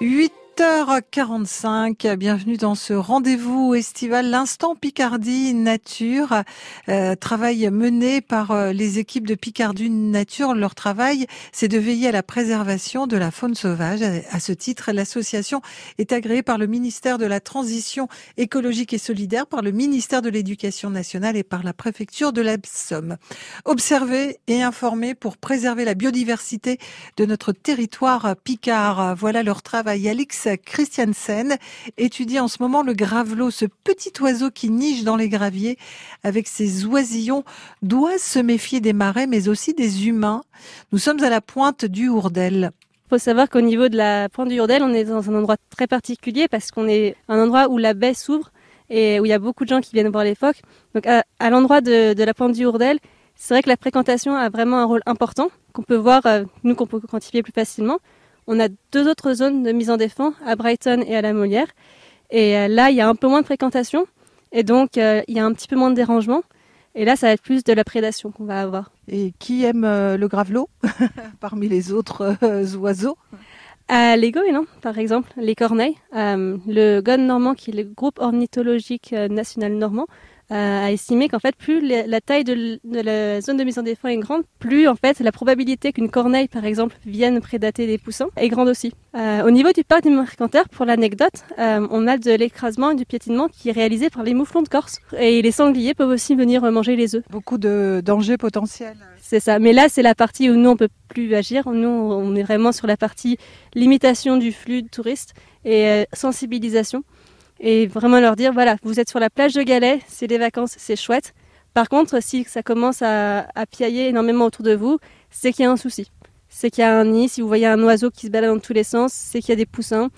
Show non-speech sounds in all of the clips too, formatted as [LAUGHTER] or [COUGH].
鱼 8h45, bienvenue dans ce rendez-vous estival, l'instant Picardie Nature, euh, travail mené par euh, les équipes de Picardie Nature. Leur travail, c'est de veiller à la préservation de la faune sauvage. À ce titre, l'association est agréée par le ministère de la Transition écologique et solidaire, par le ministère de l'Éducation nationale et par la préfecture de la Somme. Observer et informer pour préserver la biodiversité de notre territoire picard. Voilà leur travail. Alix Christiansen étudie en ce moment le gravelot, ce petit oiseau qui niche dans les graviers avec ses oisillons, doit se méfier des marais mais aussi des humains. Nous sommes à la pointe du Hourdel. Il faut savoir qu'au niveau de la pointe du Hourdel, on est dans un endroit très particulier parce qu'on est un endroit où la baie s'ouvre et où il y a beaucoup de gens qui viennent voir les phoques. Donc à, l'endroit de, la pointe du Hourdel, c'est vrai que la fréquentation a vraiment un rôle important qu'on peut voir, euh, nous qu'on peut quantifier plus facilement. On a deux autres zones de mise en défense, à Brighton et à la Molière. Et euh, là, il y a un peu moins de fréquentation. Et donc, euh, il y a un petit peu moins de dérangement. Et là, ça va être plus de la prédation qu'on va avoir. Et qui aime euh, le gravelot [LAUGHS] parmi les autres oiseaux? Les goélands, par exemple, les corneilles. le GON normand, qui est le groupe ornithologique national normand, euh, a estimé qu'en fait, plus la taille de, la zone de mise en défense est grande, plus en fait la probabilité qu'une corneille, par exemple, vienne prédater des poussins est grande aussi. Euh, au niveau du parc du Mercanteur, pour l'anecdote, euh, on a de l'écrasement et du piétinement qui est réalisé par les mouflons de Corse. Et les sangliers peuvent aussi venir manger les œufs. Beaucoup de dangers potentiels. C'est ça. Mais là, c'est la partie où nous, on peut plus agir. Nous, on est vraiment sur la partie limitation du flux de touristes et sensibilisation et vraiment leur dire voilà, vous êtes sur la plage de Galets, c'est des vacances, c'est chouette. Par contre, si ça commence à, à piailler énormément autour de vous, c'est qu'il y a un souci. C'est qu'il y a un nid, si vous voyez un oiseau qui se balade dans tous les sens, c'est qu'il y a des poussins.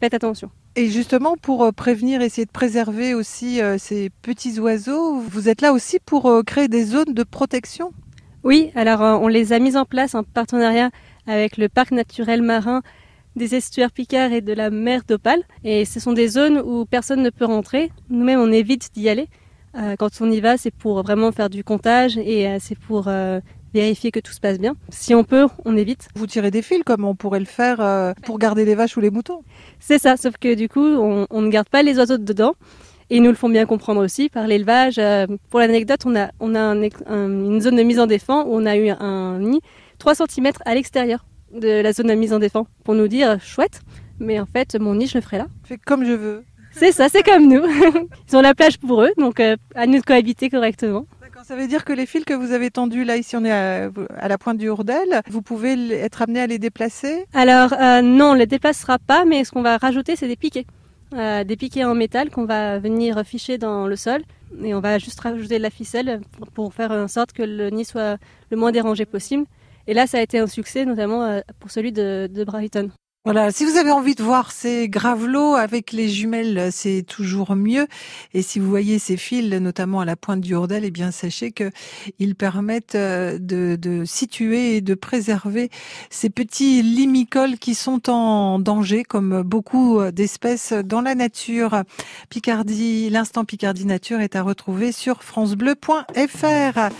Faites attention. Et justement, pour euh, prévenir, essayer de préserver aussi euh, ces petits oiseaux, vous êtes là aussi pour euh, créer des zones de protection? Oui, alors on les a mises en place en partenariat avec le parc naturel marin des estuaires Picard et de la mer d'Opale. Et ce sont des zones où personne ne peut rentrer. Nous-mêmes, on évite d'y aller. Euh, quand on y va, c'est pour vraiment faire du comptage et euh, c'est pour euh, vérifier que tout se passe bien. Si on peut, on évite. Vous tirez des fils comme on pourrait le faire pour garder les vaches ou les moutons. C'est ça, sauf que du coup, on, ne garde pas les oiseaux dedans. Et ils nous le font bien comprendre aussi par l'élevage. pour l'anecdote, on a, on a une zone de mise en défense où on a eu un nid 3 cm à l'extérieur de la zone de mise en défense pour nous dire chouette, mais en fait mon nid je le ferai là. Fais comme je veux. C'est ça, c'est comme nous. [LAUGHS] Ils ont la plage pour eux, donc euh, à nous de cohabiter correctement. D'accord, ça veut dire que les fils que vous avez tendus là, ici on est à, la pointe du Hourdel, vous pouvez être amené à les déplacer? Alors euh, non, on les déplacera pas, mais ce qu'on va rajouter c'est des piquets. Euh, des piquets en métal qu'on va venir ficher dans le sol et on va juste rajouter de la ficelle pour faire en sorte que le nid soit le moins dérangé possible. Et là, ça a été un succès, notamment euh, pour celui de, de Brighton. Voilà, si vous avez envie de voir ces gravelots avec les jumelles, c'est toujours mieux. Et si vous voyez ces fils, notamment à la pointe du Hordel, eh bien sachez que ils permettent euh, de, de, situer et de préserver ces petits limicoles qui sont en danger, comme beaucoup d'espèces dans la nature. Picardie, l'instant Picardie Nature est à retrouver sur francebleu.fr.